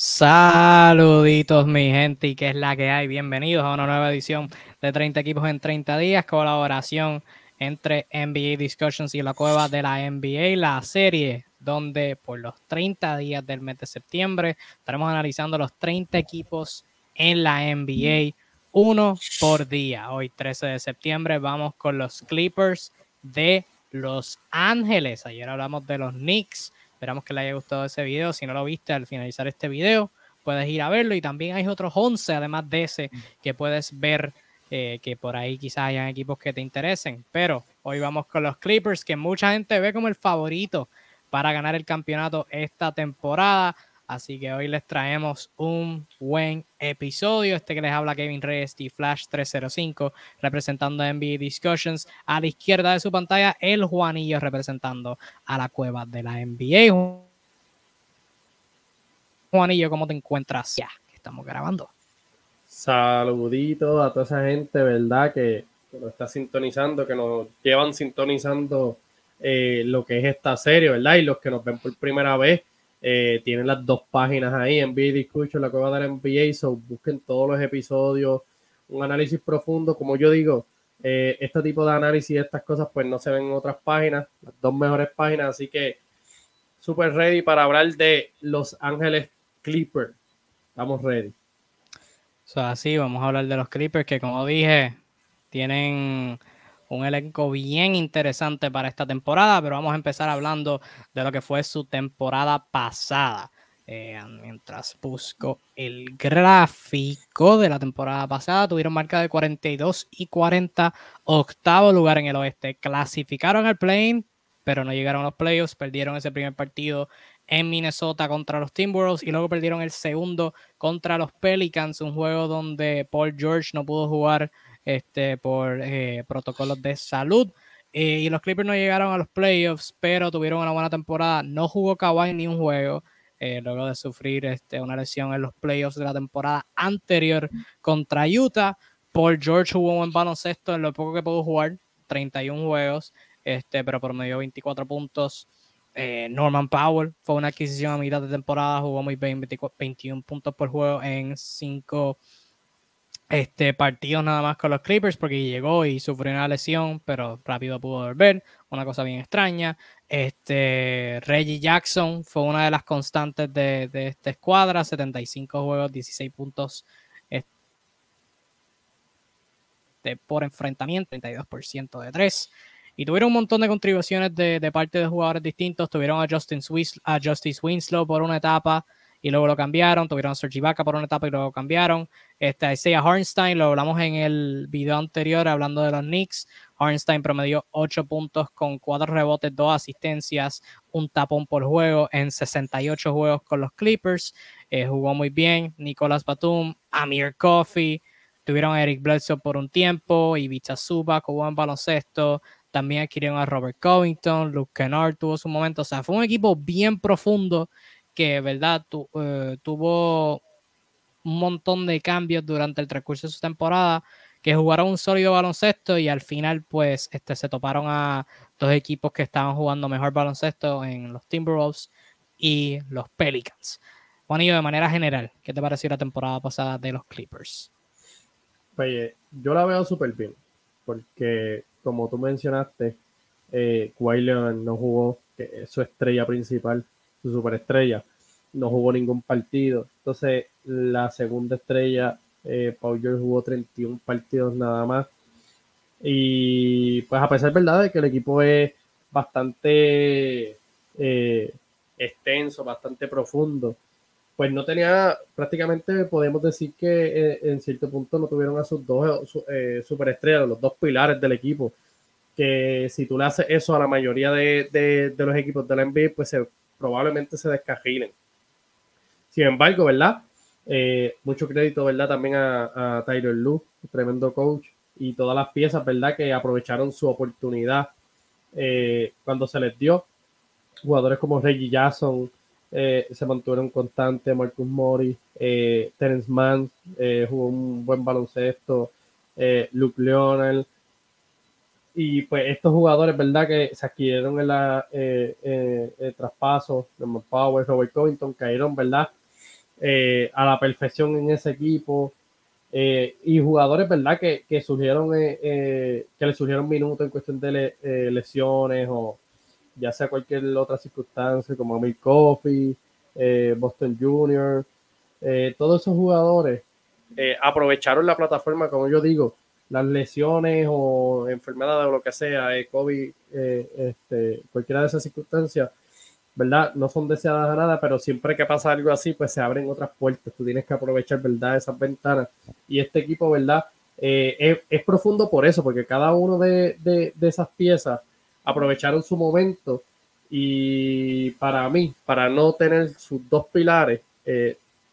Saluditos mi gente y qué es la que hay. Bienvenidos a una nueva edición de 30 equipos en 30 días, colaboración entre NBA Discussions y la cueva de la NBA, la serie donde por los 30 días del mes de septiembre estaremos analizando los 30 equipos en la NBA, uno por día. Hoy 13 de septiembre vamos con los Clippers de Los Ángeles. Ayer hablamos de los Knicks Esperamos que les haya gustado ese video. Si no lo viste al finalizar este video, puedes ir a verlo. Y también hay otros 11, además de ese, que puedes ver eh, que por ahí quizás hayan equipos que te interesen. Pero hoy vamos con los Clippers, que mucha gente ve como el favorito para ganar el campeonato esta temporada. Así que hoy les traemos un buen episodio. Este que les habla Kevin Reyes y Flash 305 representando a NBA Discussions. A la izquierda de su pantalla, el Juanillo representando a la cueva de la NBA. Juanillo, ¿cómo te encuentras ya que estamos grabando? Saluditos a toda esa gente, ¿verdad? Que, nos está sintonizando, que nos llevan sintonizando eh, lo que es esta serie, ¿verdad? Y los que nos ven por primera vez eh, tienen las dos páginas ahí, en Discussion, la cueva de la NBA, so busquen todos los episodios, un análisis profundo, como yo digo, eh, este tipo de análisis y estas cosas pues no se ven en otras páginas, las dos mejores páginas, así que super ready para hablar de Los Ángeles Clippers. Estamos ready. So, así, vamos a hablar de los Clippers que como dije, tienen un elenco bien interesante para esta temporada, pero vamos a empezar hablando de lo que fue su temporada pasada. Eh, mientras busco el gráfico de la temporada pasada, tuvieron marca de 42 y 40, octavo lugar en el oeste. Clasificaron al play pero no llegaron a los playoffs, perdieron ese primer partido en Minnesota contra los Timberwolves y luego perdieron el segundo contra los Pelicans, un juego donde Paul George no pudo jugar este, por eh, protocolos de salud. Eh, y los Clippers no llegaron a los playoffs, pero tuvieron una buena temporada. No jugó Kawhi ni un juego, eh, luego de sufrir este, una lesión en los playoffs de la temporada anterior contra Utah. Paul George jugó un buen baloncesto en lo poco que pudo jugar, 31 juegos, este, pero promedió 24 puntos. Norman Powell fue una adquisición a mitad de temporada, jugó muy bien, 21 puntos por juego en 5 este, partido nada más con los Clippers porque llegó y sufrió una lesión, pero rápido pudo volver. Una cosa bien extraña. Este, Reggie Jackson fue una de las constantes de, esta escuadra: 75 juegos, 16 puntos este, por enfrentamiento, 32% de 3. Y tuvieron un montón de contribuciones de, parte de jugadores distintos. Tuvieron a Justin a Justice Winslow por una etapa y luego lo cambiaron. Tuvieron a Sergi Vaca por una etapa y luego lo cambiaron. Este, Isaiah Hornstein, lo hablamos en el video anterior hablando de los Knicks. Hornstein promedió 8 puntos con 4 rebotes, 2 asistencias, un tapón por juego en 68 juegos con los Clippers. Eh, jugó muy bien. Nicolas Batum, Amir Coffey. Tuvieron a Eric Bledsoe por un tiempo. Ivica Zuba jugó en baloncesto. También adquirieron a Robert Covington. Luke Kennard tuvo su momento. O sea, fue un equipo bien profundo que, ¿verdad? Eh, tuvo un montón de cambios durante el transcurso de su temporada, que jugaron un sólido baloncesto y al final, pues, este, se toparon a dos equipos que estaban jugando mejor baloncesto en los Timberwolves y los Pelicans. Juanillo, de manera general, ¿qué te pareció la temporada pasada de los Clippers? Yo la veo súper bien, porque como tú mencionaste, eh, no jugó, que es su estrella principal, su superestrella, no jugó ningún partido. Entonces, la segunda estrella, eh, Paul George jugó 31 partidos nada más. Y pues a pesar de verdad de que el equipo es bastante eh, extenso, bastante profundo, pues no tenía, prácticamente podemos decir que eh, en cierto punto no tuvieron a sus dos eh, superestrellas, los dos pilares del equipo, que si tú le haces eso a la mayoría de, de los equipos de la NBA, pues se probablemente se descajilen. Sin embargo, ¿verdad? Eh, mucho crédito, ¿verdad? También a, Tyler Lue, tremendo coach, y todas las piezas, ¿verdad? Que aprovecharon su oportunidad eh, cuando se les dio. Jugadores como Reggie Jackson eh, se mantuvieron constantes, Marcus Mori, Terence Mann jugó un buen baloncesto, Luke Leonard, y pues estos jugadores, ¿verdad? Que se adquirieron en la eh, eh, el traspaso, de Power, Robert Covington, cayeron, ¿verdad? eh, a la perfección en ese equipo. Eh, y jugadores, ¿verdad? Que, que surgieron, que le surgieron minutos en cuestión de lesiones o ya sea cualquier otra circunstancia, como Amir Coffee, Boston Junior, todos esos jugadores aprovecharon la plataforma, como yo digo, las lesiones o enfermedades o lo que sea, eh, COVID, eh, este, cualquiera de esas circunstancias, ¿verdad? No son deseadas a nada, pero siempre que pasa algo así, pues se abren otras puertas. Tú tienes que aprovechar, ¿verdad? Esas ventanas. Y este equipo, ¿verdad? Eh, es, profundo por eso, porque cada uno de, de, esas piezas aprovecharon su momento y para mí, para no tener sus dos pilares,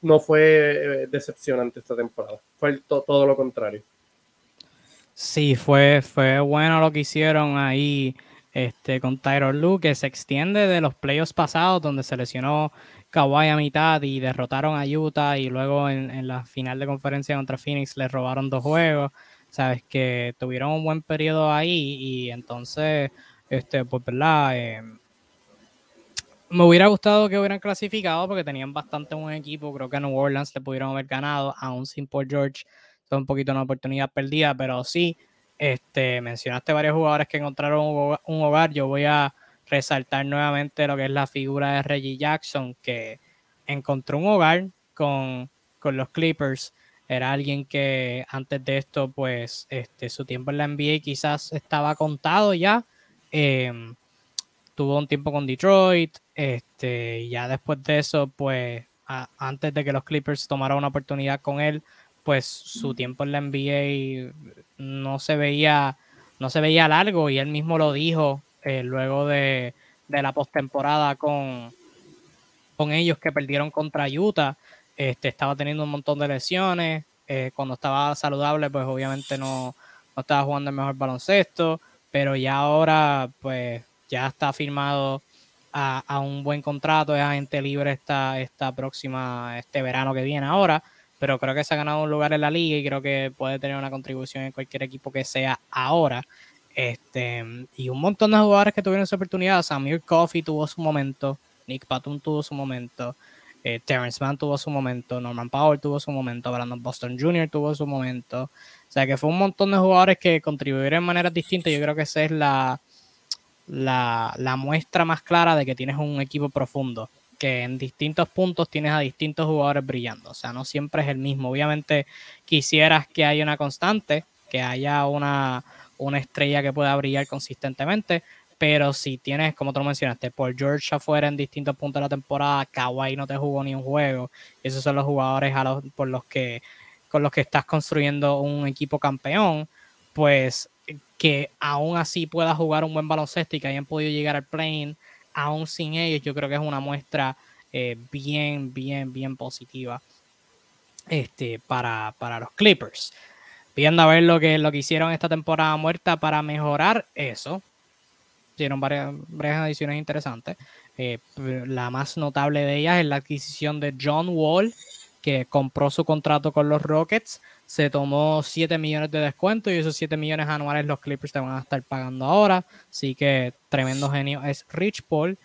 no fue decepcionante esta temporada. Fue todo lo contrario. Sí, fue, fue bueno lo que hicieron ahí este, con Tyron Lu, que se extiende de los playoffs pasados, donde se lesionó Kawhi a mitad y derrotaron a Utah, y luego en, la final de conferencia contra Phoenix le robaron dos juegos. Sabes que tuvieron un buen periodo ahí, y entonces, este, pues, ¿verdad? Eh, me hubiera gustado que hubieran clasificado porque tenían bastante buen equipo. Creo que a New Orleans le pudieron haber ganado, aún sin Paul George es un poquito una oportunidad perdida, pero sí, este, mencionaste varios jugadores que encontraron un hogar. Yo voy a resaltar nuevamente lo que es la figura de Reggie Jackson, que encontró un hogar con, los Clippers. Era alguien que antes de esto, pues, este, su tiempo en la NBA quizás estaba contado ya. Em, tuvo un tiempo con Detroit. Este, ya después de eso, pues, antes de que los Clippers tomaran una oportunidad con él, pues su tiempo en la NBA no se veía, no se veía largo y él mismo lo dijo eh, luego de, la postemporada con, con ellos que perdieron contra Utah. Este, estaba teniendo un montón de lesiones. Eh, cuando estaba saludable, pues obviamente no, estaba jugando el mejor baloncesto. Pero ya ahora, pues ya está firmado a, un buen contrato, es agente libre esta, esta próxima, este verano que viene ahora pero creo que se ha ganado un lugar en la liga y creo que puede tener una contribución en cualquier equipo que sea ahora. Este, y un montón de jugadores que tuvieron esa oportunidad. Samir Coffey tuvo su momento, Nick Batum tuvo su momento, eh, Terrence Mann tuvo su momento, Norman Powell tuvo su momento, Brandon Boston Jr. tuvo su momento. O sea que fue un montón de jugadores que contribuyeron de maneras distintas. Yo creo que esa es la, la, la muestra más clara de que tienes un equipo profundo que en distintos puntos tienes a distintos jugadores brillando. O sea, no siempre es el mismo. Obviamente quisieras que haya una constante, que haya una, una estrella que pueda brillar consistentemente, pero si tienes, como tú mencionaste, por George afuera en distintos puntos de la temporada, Kawhi no te jugó ni un juego, esos son los jugadores a los, por los que, con los que estás construyendo un equipo campeón, pues que aún así pueda jugar un buen baloncesto y que hayan podido llegar al plane aún sin ellos, yo creo que es una muestra eh, bien, bien, bien positiva este, para, los Clippers. Viendo a ver lo que, lo que hicieron esta temporada muerta para mejorar eso. Hicieron varias, varias adiciones interesantes. Eh, la más notable de ellas es la adquisición de John Wall, que compró su contrato con los Rockets, se tomó 7 millones de descuento y esos 7 millones anuales los Clippers te van a estar pagando ahora. Así que tremendo genio es Rich Paul.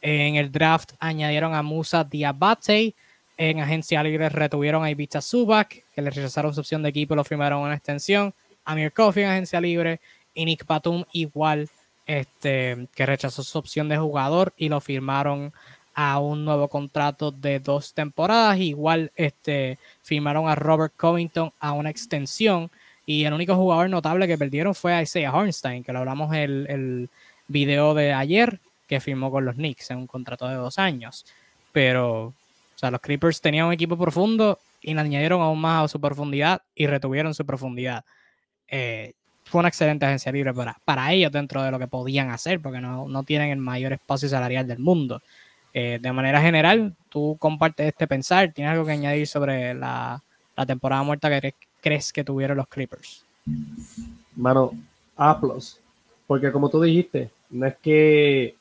En el draft añadieron a Musa Diabate. En agencia libre retuvieron a Ibiza Subak, que le rechazaron su opción de equipo y lo firmaron una extensión. Amir Coffee en agencia libre. Y Nick Batum igual, este, que rechazó su opción de jugador y lo firmaron a un nuevo contrato de dos temporadas. Igual este, firmaron a Robert Covington a una extensión. Y el único jugador notable que perdieron fue Isaiah Hornstein, que lo hablamos el, el video de ayer, que firmó con los Knicks en un contrato de dos años. Pero, o sea, los Creepers tenían un equipo profundo y le añadieron aún más a su profundidad y retuvieron su profundidad. Eh, fue una excelente agencia libre para, para ellos dentro de lo que podían hacer, porque no, no tienen el mayor espacio salarial del mundo. Eh, de manera general, tú compartes este pensar, ¿tienes algo que añadir sobre la, temporada muerta que crees, que tuvieron los Clippers? Mano, A porque como tú dijiste, no es que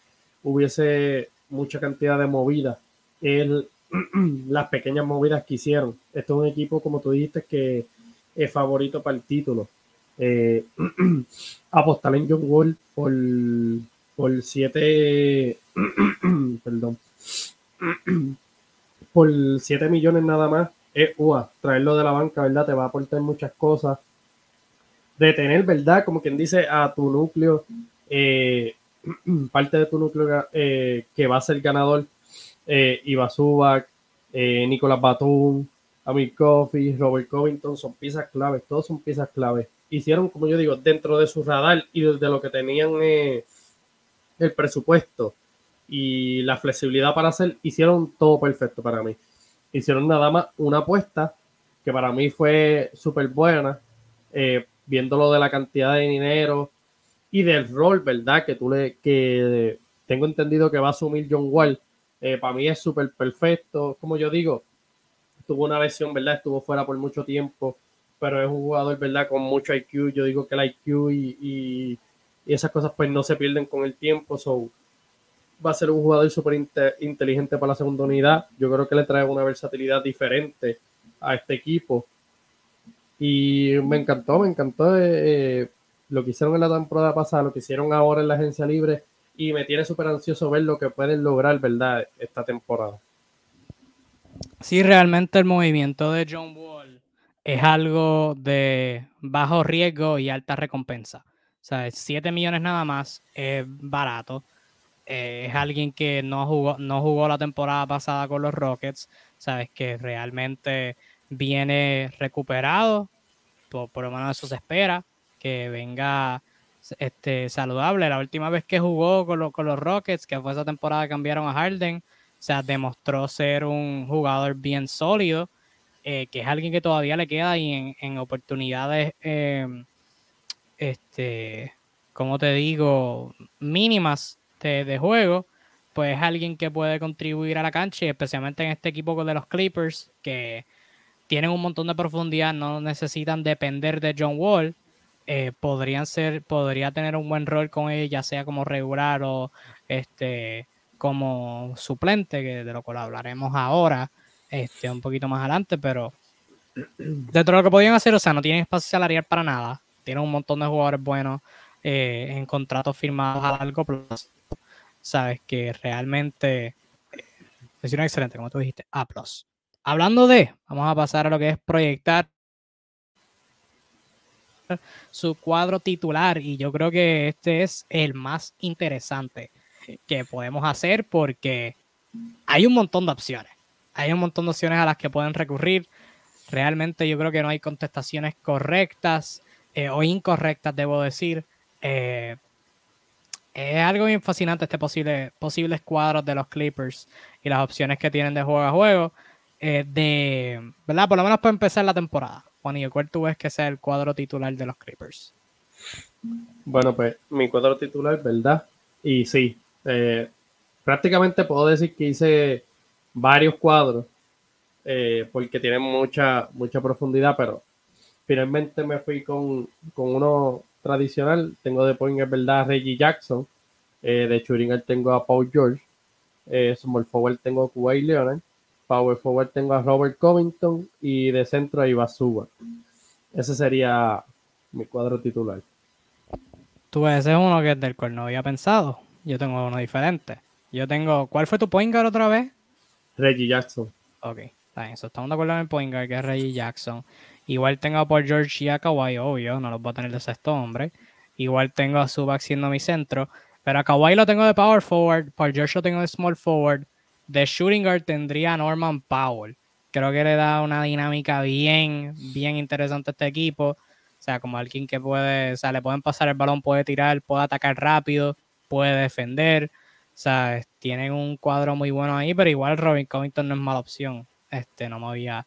hubiese mucha cantidad de movidas, las pequeñas movidas que hicieron. Esto es un equipo, como tú dijiste, que es favorito para el título. Eh, apostar en John Wall por, por siete, perdón, por 7 millones nada más, es UA. Traerlo de la banca, ¿verdad? Te va a aportar muchas cosas. De tener, ¿verdad? Como quien dice, a tu núcleo, eh, parte de tu núcleo eh, que va a ser ganador, eh, Iba eh, Nicolás Batum, Amir Coffey, Robert Covington, son piezas claves, todos son piezas claves. Hicieron, como yo digo, dentro de su radar y desde lo que tenían el presupuesto y la flexibilidad para hacer, hicieron todo perfecto para mí. Hicieron nada más una apuesta que para mí fue súper buena, eh, viéndolo de la cantidad de dinero y del rol, ¿verdad? Que tú le, que tengo entendido que va a asumir John Wall. Eh, para mí es súper perfecto. Como yo digo, tuvo una lesión, ¿verdad? Estuvo fuera por mucho tiempo, pero es un jugador, ¿verdad? Con mucho IQ. Yo digo que el IQ y, y, y esas cosas pues no se pierden con el tiempo. So, va a ser un jugador súper inteligente para la segunda unidad. Yo creo que le trae una versatilidad diferente a este equipo. Y me encantó, me encantó eh, lo que hicieron en la temporada pasada, lo que hicieron ahora en la agencia libre. Y me tiene súper ansioso ver lo que pueden lograr, ¿verdad? Esta temporada. Sí, realmente el movimiento de John Wall es algo de bajo riesgo y alta recompensa. O sea, 7 millones nada más es barato. Es alguien que no jugó, no jugó la temporada pasada con los Rockets. Sabes que realmente viene recuperado. Por, por lo menos eso se espera. Que venga este, saludable. La última vez que jugó con, lo, con los Rockets, que fue esa temporada que cambiaron a Harden, o sea, demostró ser un jugador bien sólido, eh, que es alguien que todavía le queda y en, en oportunidades, eh, este, como te digo, mínimas de, de, juego, pues es alguien que puede contribuir a la cancha, y especialmente en este equipo de los Clippers, que tienen un montón de profundidad, no necesitan depender de John Wall. Eh, podrían ser, podría tener un buen rol con él, ya sea como regular o este como suplente, que de lo cual hablaremos ahora, este, un poquito más adelante, pero dentro de lo que podían hacer, o sea, no tienen espacio salarial para nada, tienen un montón de jugadores buenos eh, en contratos firmados a largo plazo, sabes que realmente es una excelente, como tú dijiste, A+. Hablando de, vamos a pasar a lo que es proyectar su cuadro titular y yo creo que este es el más interesante que podemos hacer porque hay un montón de opciones. Hay un montón de opciones a las que pueden recurrir. Realmente yo creo que no hay contestaciones correctas eh, o incorrectas, debo decir. Eh, es algo bien fascinante este posible, posibles cuadros de los Clippers y las opciones que tienen de juego a juego. Eh, de, ¿verdad? Por lo menos para empezar la temporada. Juan, ¿y cuál tú ves que sea el cuadro titular de los Clippers? Bueno, pues mi cuadro titular, ¿verdad? Y sí, eh, prácticamente puedo decir que hice varios cuadros eh, porque tienen mucha, mucha profundidad, pero finalmente me fui con, con uno tradicional. Tengo de point, verdad, Reggie Jackson. Eh, de Churinger tengo a Paul George. Eh, small forward tengo a Kuwait Leonard. Power forward tengo a Robert Covington. Y de centro a Ibasuba. Ese sería mi cuadro titular. Tú ese es uno que del cual no había pensado. Yo tengo uno diferente. Yo tengo. ¿Cuál fue tu point guard otra vez? Reggie Jackson. Ok, está bien. Eso, estamos de acuerdo en el point guard que es Reggie Jackson. Igual tengo a Paul George y a Kawhi, obvio, no los voy a tener de sexto hombre. Igual tengo a Zubac siendo mi centro. Pero a Kawhi lo tengo de power forward, Paul George lo tengo de small forward. De shooting guard tendría a Norman Powell. Creo que le da una dinámica bien, bien interesante a este equipo. O sea, como alguien que puede, o sea, le pueden pasar el balón, puede tirar, puede atacar rápido puede defender. O sea, tienen un cuadro muy bueno ahí, pero igual Robin Covington no es mala opción. Este, no me había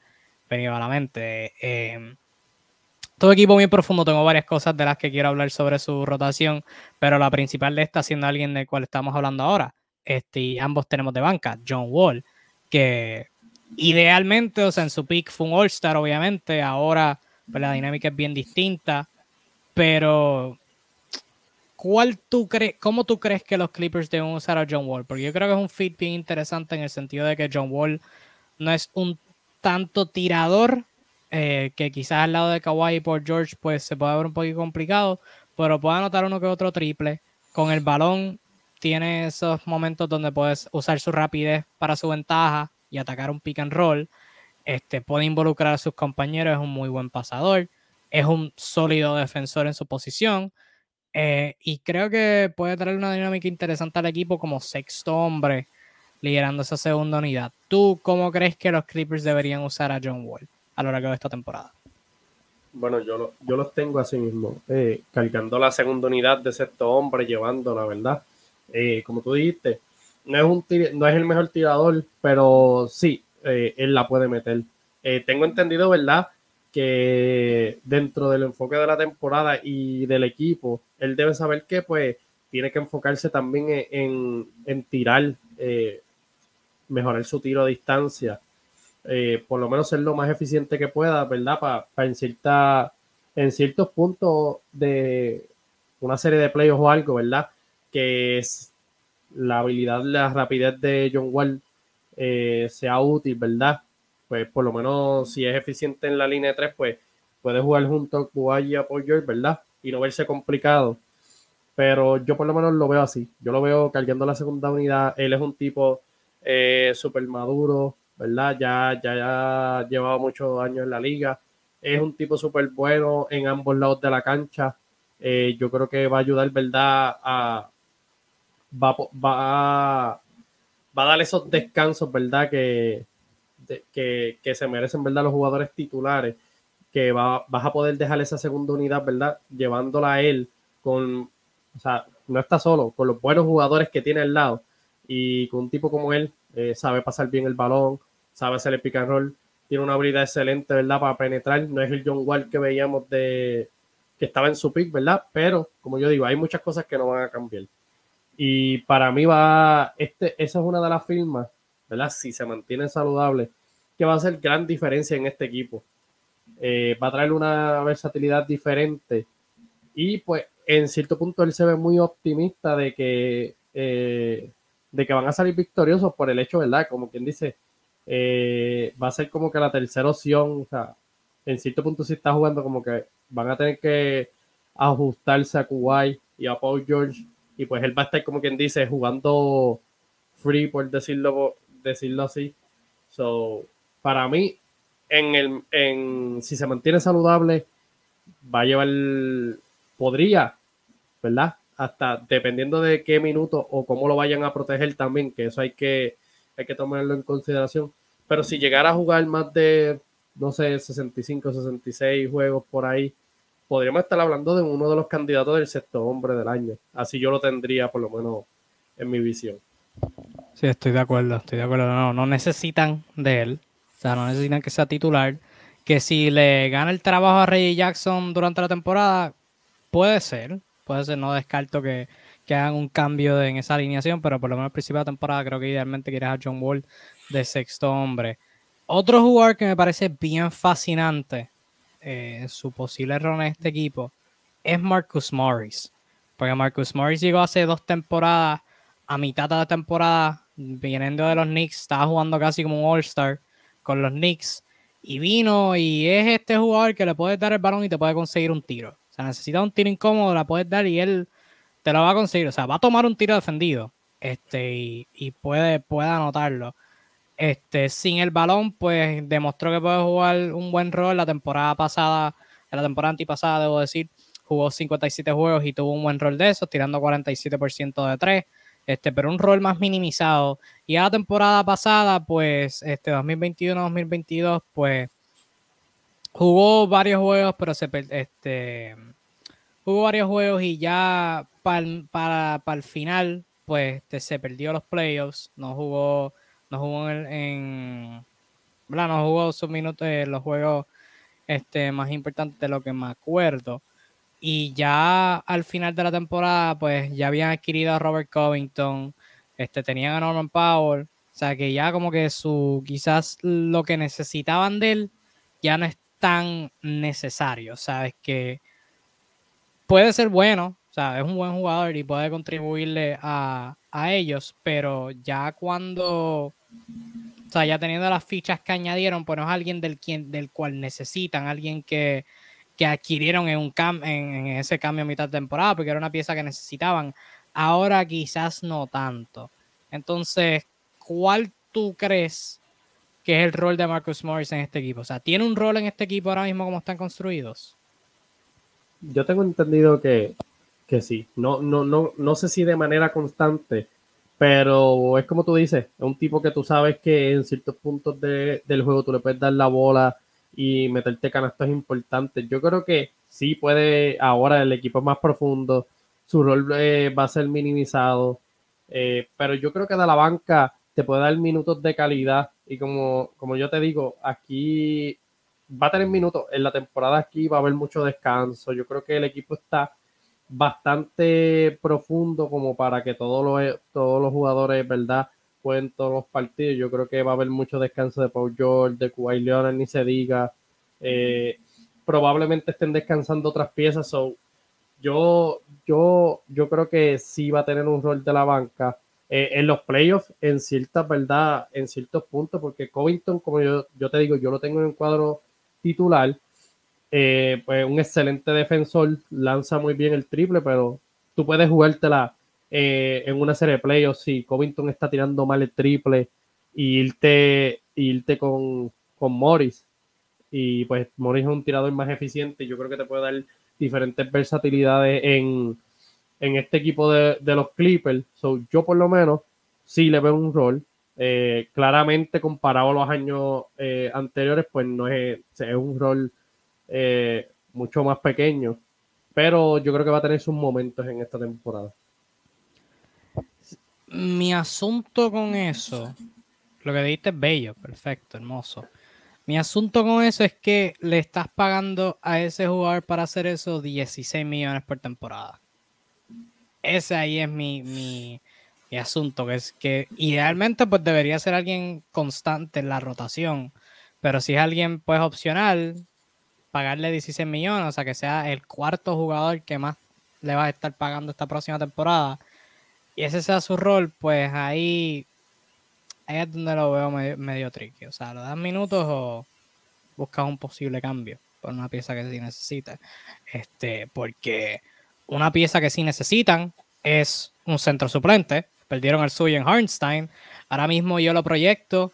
venido a la mente. Eh, todo equipo muy profundo, tengo varias cosas de las que quiero hablar sobre su rotación, pero la principal de esta siendo alguien del cual estamos hablando ahora. Este, y ambos tenemos de banca, John Wall, que idealmente, o sea, en su pick fue un All-Star, obviamente, ahora pues, la dinámica es bien distinta, pero ¿cuál tú crees, cómo tú crees que los Clippers deben usar a John Wall? Porque yo creo que es un fit bien interesante en el sentido de que John Wall no es un tanto tirador, eh, que quizás al lado de Kawhi por George pues se puede ver un poquito complicado, pero puede anotar uno que otro triple. Con el balón tiene esos momentos donde puedes usar su rapidez para su ventaja, y atacar un pick and roll. Este, puede involucrar a sus compañeros, es un muy buen pasador, es un sólido defensor en su posición. Eh, y creo que puede traer una dinámica interesante al equipo como sexto hombre liderando esa segunda unidad. ¿Tú cómo crees que los Clippers deberían usar a John Wall a lo largo de esta temporada? Bueno, yo, yo los tengo así mismo, eh, cargando la segunda unidad de sexto hombre, llevando la verdad. Eh, como tú dijiste, no es, un no es el mejor tirador, pero sí, eh, él la puede meter. tengo entendido, ¿verdad? Que dentro del enfoque de la temporada y del equipo, él debe saber que pues tiene que enfocarse también en, en, tirar, mejorar su tiro a distancia eh, por lo menos ser lo más eficiente que pueda, ¿verdad? Para en, cierta, en ciertos puntos de una serie de playoffs o algo, ¿verdad? Que es la habilidad, la rapidez de John Wall eh, sea útil, ¿verdad? Pues por lo menos si es eficiente en la línea de tres, pues puede jugar junto a Kuwait y George, ¿verdad? Y no verse complicado. Pero yo por lo menos lo veo así. Yo lo veo cargando la segunda unidad. Él es un tipo eh, súper maduro, ¿verdad? Ya, ya, ya ha llevado muchos años en la liga. Es un tipo súper bueno en ambos lados de la cancha. Eh, yo creo que va a ayudar, ¿verdad? A, va, va, a, va a dar esos descansos, ¿verdad? Que, que, que, se merecen, ¿verdad? Los jugadores titulares. Que va, vas a poder dejar esa segunda unidad, ¿verdad? Llevándola a él con, o sea, no está solo, con los buenos jugadores que tiene al lado. Y con un tipo como él, eh, sabe pasar bien el balón, sabe hacer el pick and roll, tiene una habilidad excelente, ¿verdad? Para penetrar. No es el John Wall que veíamos de que estaba en su pick, ¿verdad? Pero, como yo digo, hay muchas cosas que no van a cambiar. Y para mí va, este, esa es una de las firmas, ¿verdad? Si se mantiene saludable, que va a hacer gran diferencia en este equipo. Eh, va a traer una versatilidad diferente. Y pues, en cierto punto, él se ve muy optimista de que, eh, de que van a salir victoriosos por el hecho, ¿verdad? Como quien dice, eh, va a ser como que la tercera opción, o sea, en cierto punto si está jugando como que van a tener que ajustarse a Kuwait y a Paul George y pues él va a estar como quien dice jugando free por decirlo decirlo así. So, para mí en el en si se mantiene saludable va a llevar podría, ¿verdad? Hasta dependiendo de qué minuto o cómo lo vayan a proteger también, que eso hay que hay que tomarlo en consideración. Pero si llegara a jugar más de, no sé, 65, 66 juegos por ahí, podríamos estar hablando de uno de los candidatos del sexto hombre del año. Así yo lo tendría, por lo menos, en mi visión. Sí, estoy de acuerdo, estoy de acuerdo. No, no necesitan de él. O sea, no necesitan que sea titular. Que si le gana el trabajo a Reggie Jackson durante la temporada, puede ser. Puede ser, no descarto que, que hagan un cambio en esa alineación, pero por lo menos al principio de la temporada creo que idealmente quieres a John Wall de sexto hombre. Otro jugador que me parece bien fascinante, eh, su posible error en este equipo, es Marcus Morris. Porque Marcus Morris llegó hace dos temporadas, a mitad de la temporada, viniendo de los Knicks, estaba jugando casi como un All-Star con los Knicks. Y vino y es este jugador que le puedes dar el balón y te puede conseguir un tiro. Sea, necesita un tiro incómodo, la puedes dar y él te lo va a conseguir. O sea, va a tomar un tiro defendido este, y, puede, puede anotarlo. Este, sin el balón, pues demostró que puede jugar un buen rol. La temporada pasada, en la temporada antipasada, debo decir, jugó 57 juegos y tuvo un buen rol de esos, tirando 47% de 3. Este, pero un rol más minimizado. Y a la temporada pasada, pues, este 2021-2022, pues, jugó varios juegos, pero se, este, jugó varios juegos y ya para, para, el final, pues este, se perdió los playoffs, no jugó, no jugó en, no jugó sus minutos en eh, los juegos este, más importantes de lo que me acuerdo. Y ya al final de la temporada, pues ya habían adquirido a Robert Covington, este, tenían a Norman Powell, o sea que ya como que su, quizás lo que necesitaban de él ya no tan necesario, sabes que puede ser bueno, sea, es un buen jugador y puede contribuirle a, ellos, pero ya cuando, o sea, ya teniendo las fichas que añadieron, pues no es alguien del, quien, del cual necesitan, alguien que, adquirieron en, un cam en, ese cambio a mitad de temporada, porque era una pieza que necesitaban. Ahora quizás no tanto. Entonces, ¿cuál tú crees qué es el rol de Marcus Morris en este equipo. O sea, ¿tiene un rol en este equipo ahora mismo como están construidos? Yo tengo entendido que, que sí. No, no, no, no sé si de manera constante, pero es como tú dices, es un tipo que tú sabes que en ciertos puntos del juego tú le puedes dar la bola y meterte canastos importantes. Yo creo que sí puede, ahora el equipo es más profundo, su rol eh, va a ser minimizado, eh, pero yo creo que de la banca te puede dar minutos de calidad y como, como yo te digo, aquí va a tener minutos, en la temporada aquí va a haber mucho descanso, yo creo que el equipo está bastante profundo como para que todos los, todos los jugadores, ¿verdad? Jueguen todos los partidos. Yo creo que va a haber mucho descanso de Paul George, de Kuwait Leonard, ni se diga. Eh, probablemente estén descansando otras piezas. So, yo, yo, yo creo que sí va a tener un rol de la banca eh, en los playoffs, en ciertas, ¿verdad? En ciertos puntos, porque Covington, como yo, yo te digo, yo lo tengo en un cuadro titular eh, pues un excelente defensor, lanza muy bien el triple, pero tú puedes jugártela eh, en una serie de playoffs si Covington está tirando mal el triple y irte, irte con, con Morris. Y pues Morris es un tirador más eficiente. Yo creo que te puede dar diferentes versatilidades en, este equipo de, los Clippers. So, yo por lo menos sí le veo un rol. Eh, claramente comparado a los años anteriores, pues no es, es un rol eh, mucho más pequeño, pero yo creo que va a tener sus momentos en esta temporada. Mi asunto con eso, lo que dijiste es bello, perfecto, hermoso. Mi asunto con eso es que le estás pagando a ese jugador para hacer eso 16 millones por temporada. Ese ahí es mi, mi, asunto, que es que idealmente pues debería ser alguien constante en la rotación, pero si es alguien pues opcional, pagarle 16 millones, o sea, que sea el cuarto jugador que más le va a estar pagando esta próxima temporada, y ese sea su rol, pues ahí, ahí es donde lo veo medio, tricky. O sea, ¿lo das minutos o buscas un posible cambio por una pieza que sí necesita? Este, porque una pieza que sí necesitan es un centro suplente. Perdieron el suyo en Harnstein. Ahora mismo yo lo proyecto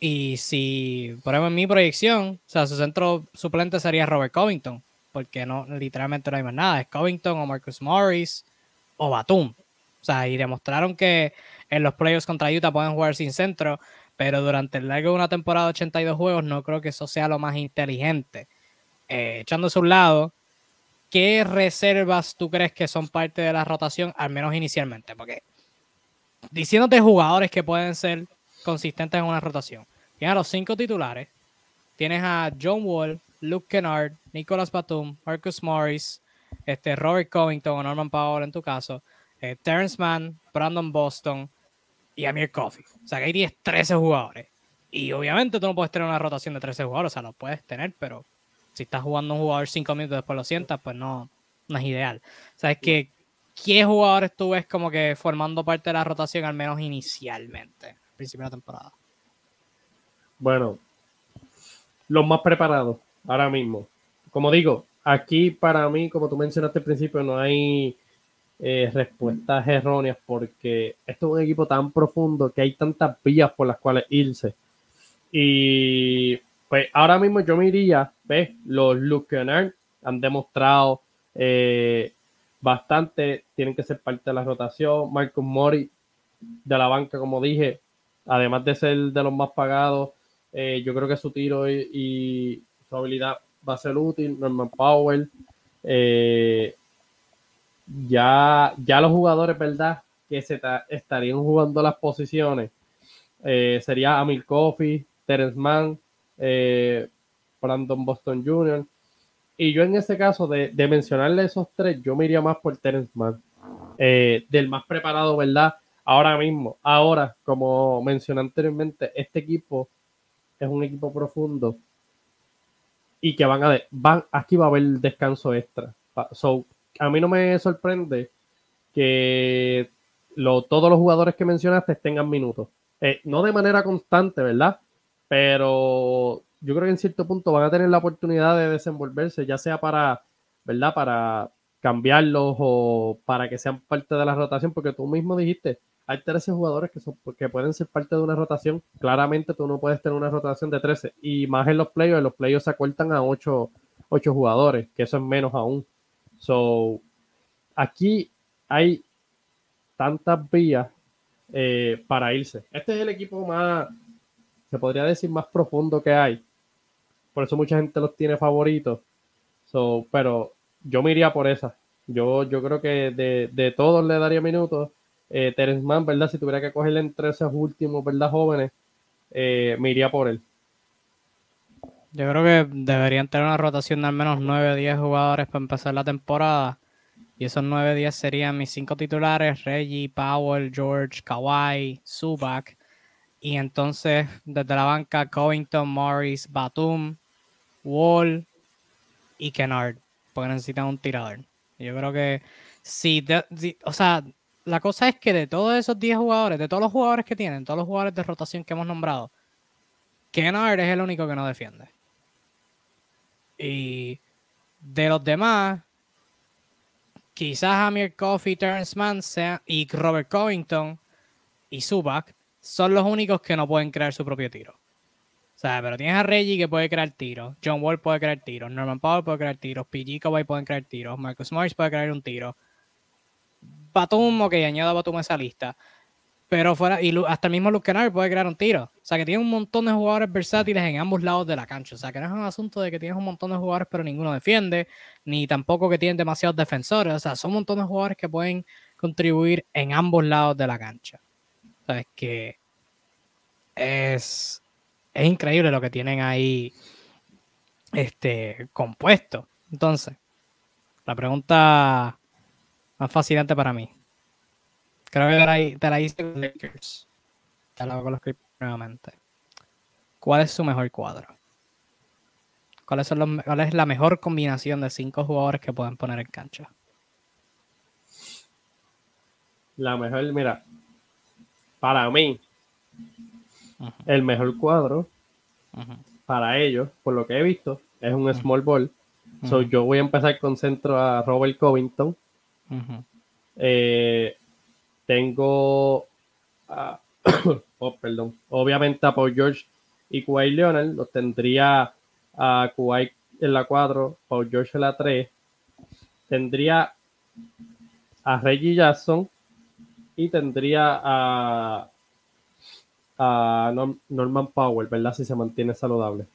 y si ponemos en mi proyección, o sea, su centro suplente sería Robert Covington, porque no, literalmente no hay más nada. Es Covington o Marcus Morris o Batum. O sea, y demostraron que en los playoffs contra Utah pueden jugar sin centro, pero durante el largo de una temporada de 82 juegos no creo que eso sea lo más inteligente. Eh, echándose a un lado, ¿qué reservas tú crees que son parte de la rotación, al menos inicialmente? Porque diciéndote jugadores que pueden ser consistentes en una rotación. Tienes a los cinco titulares. Tienes a John Wall, Luke Kennard, Nicolas Batum, Marcus Morris, este, Robert Covington o Norman Powell en tu caso, eh, Terrence Mann, Brandon Boston y Amir Coffey. O sea que ahí tienes 13 jugadores. Y obviamente tú no puedes tener una rotación de 13 jugadores, o sea, lo puedes tener, pero si estás jugando un jugador 5 minutos después lo sientas, pues no, no es ideal. O sea, es que, ¿qué jugadores tú ves como que formando parte de la rotación, al menos inicialmente, al principio de la temporada? Bueno, los más preparados ahora mismo. Como digo, aquí para mí, como tú mencionaste al principio, no hay eh, respuestas erróneas porque esto es un equipo tan profundo que hay tantas vías por las cuales irse. Y pues ahora mismo yo me iría, ¿ves? Los Luke han demostrado eh, bastante, tienen que ser parte de la rotación. Marcus Mori de la banca, como dije, además de ser de los más pagados, eh, yo creo que su tiro y, su habilidad va a ser útil. Norman Powell. Eh, ya, ya los jugadores, ¿verdad? Que se estarían jugando las posiciones. Sería Amir Coffey, Terence Mann, Brandon Boston Jr. Y yo en ese caso, de, de, mencionarle esos tres, yo me iría más por Terence Mann. del más preparado, ¿verdad? Ahora mismo, ahora, como mencioné anteriormente, este equipo es un equipo profundo y que van a van aquí va a haber descanso extra. So, a mí no me sorprende que todos los jugadores que mencionaste tengan minutos. Eh, no de manera constante, ¿verdad? Pero yo creo que en cierto punto van a tener la oportunidad de desenvolverse, ya sea para, ¿verdad? Para cambiarlos o para que sean parte de la rotación, porque tú mismo dijiste, hay 13 jugadores que, son, que pueden ser parte de una rotación. Claramente tú no puedes tener una rotación de 13. Y más en los playoffs, los playoffs se acortan a 8, 8 jugadores, que eso es menos aún. So, aquí hay tantas vías eh, para irse. Este es el equipo más, se podría decir, más profundo que hay. Por eso mucha gente los tiene favoritos. So, pero yo me por esa. Yo, yo creo que de, de todos le daría minutos eh, Mann, ¿verdad? Si tuviera que cogerle entre esos últimos, ¿verdad? Jóvenes, eh, por él. Yo creo que deberían tener una rotación de al menos 9 o 10 jugadores para empezar la temporada. Y esos 9 o 10 serían mis cinco titulares: Reggie, Powell, George, Kawhi, Zubac. Y entonces, desde la banca, Covington, Morris, Batum, Wall y Kennard. Porque necesitan un tirador. Yo creo que si, o sea, la cosa es que de todos esos 10 jugadores, de todos los jugadores que tienen, todos los jugadores de rotación que hemos nombrado, Kennard es el único que no defiende. Y de los demás, quizás Amir Coffey, Terrence Mann y Robert Covington y Zubac son los únicos que no pueden crear su propio tiro. O sea, pero tienes a Reggie que puede crear tiros, John Wall puede crear tiros, Norman Powell puede crear tiros, PG Kawhi pueden crear tiros, Marcus Morris puede crear un tiro. Batum, ok, añado Batum a esa lista. Pero fuera, y hasta el mismo Luke Kennard puede crear un tiro. O sea, que tiene un montón de jugadores versátiles en ambos lados de la cancha. O sea, que no es un asunto de que tienes un montón de jugadores, pero ninguno defiende, ni tampoco que tienen demasiados defensores. O sea, son un montón de jugadores que pueden contribuir en ambos lados de la cancha. O sea, es que es, es increíble lo que tienen ahí este, compuesto. Entonces, la pregunta más fascinante para mí. Creo que te la, hice con Lakers. Te la con los Clippers nuevamente. ¿Cuál es su mejor cuadro? ¿Cuál son ¿Cuál es la mejor combinación de cinco jugadores que pueden poner en cancha? La mejor, mira, para mí, el mejor cuadro para ellos, por lo que he visto, es un small ball. So, yo voy a empezar con centro a Robert Covington. Eh, tengo, oh, perdón, obviamente a Paul George y Kawhi Leonard, los tendría a Kawhi en la 4, Paul George en la 3, tendría a Reggie Jackson y tendría a, a Norman Powell, ¿verdad? Si se mantiene saludable.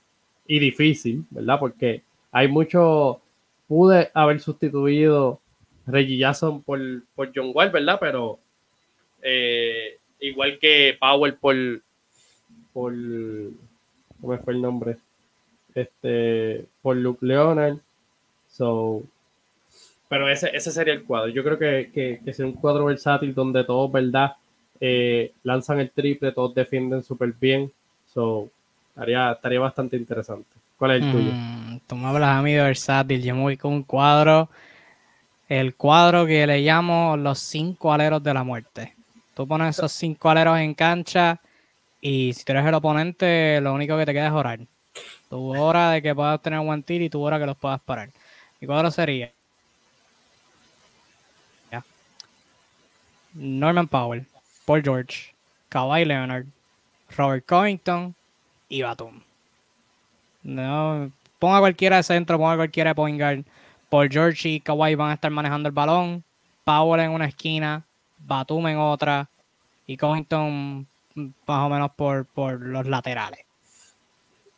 Y difícil, ¿verdad? Porque hay mucho, pude haber sustituido Reggie Jackson por, por John Wall, ¿verdad? Pero eh, igual que Powell por, por ¿cómo fue el nombre? Este, por Luke Leonard. So, pero ese, ese sería el cuadro. Yo creo que, que, que sería un cuadro versátil donde todos, ¿verdad? Eh, lanzan el triple, todos defienden súper bien. So, estaría, estaría bastante interesante. ¿Cuál es el tuyo? Mm, tú me hablas a mí de versátil. Yo me voy con un cuadro el cuadro que le llamo los cinco aleros de la muerte. Tú pones esos cinco aleros en cancha y si tú eres el oponente, lo único que te queda es orar. Tu hora de que puedas tener un buen tiro y tu hora que los puedas parar. Mi cuadro sería Norman Powell, Paul George, Kawhi Leonard, Robert Covington y Batum. No, ponga cualquiera de centro, ponga cualquiera de point guard Paul George y Kawhi van a estar manejando el balón. Powell en una esquina, Batum en otra y Covington más o menos por, por los laterales.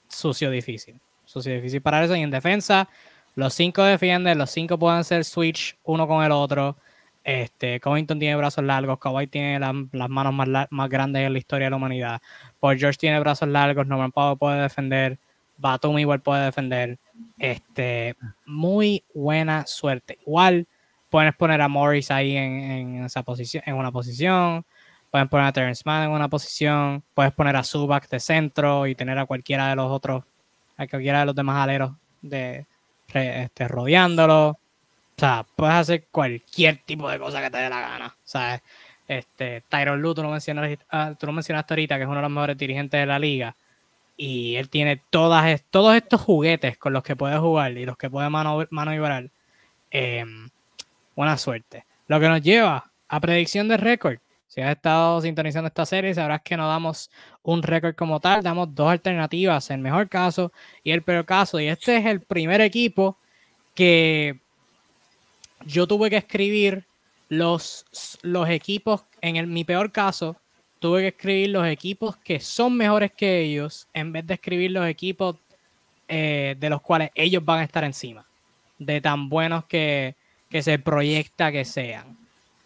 Sucio difícil. Sucio difícil para eso. Y en defensa, los cinco defienden, los cinco pueden ser switch uno con el otro. Este, Covington tiene brazos largos, Kawhi tiene las manos más, más grandes en la historia de la humanidad. Paul George tiene brazos largos, Norman Powell puede defender, Batum igual puede defender. Este, muy buena suerte. Igual puedes poner a Morris ahí en, esa posición, en una posición. Pueden poner a Terrence Mann en una posición. Puedes poner a Zubac de centro y tener a cualquiera de los otros, a cualquiera de los demás aleros de, este, rodeándolo. O sea, puedes hacer cualquier tipo de cosa que te dé la gana. Sea, este, Tyron Lu, tú lo, mencionaste, ah, tú lo mencionaste ahorita, que es uno de los mejores dirigentes de la liga y él tiene todas, todos estos juguetes con los que puede jugar y los que puede maniobrar. Eh, buena suerte. Lo que nos lleva a predicción de récord. Si has estado sintonizando esta serie, sabrás que no damos un récord como tal, damos dos alternativas, el mejor caso y el peor caso. Y este es el primer equipo que yo tuve que escribir los, los equipos, en mi peor caso, tuve que escribir los equipos que son mejores que ellos en vez de escribir los equipos eh, de los cuales ellos van a estar encima, de tan buenos que, que se proyecta que sean.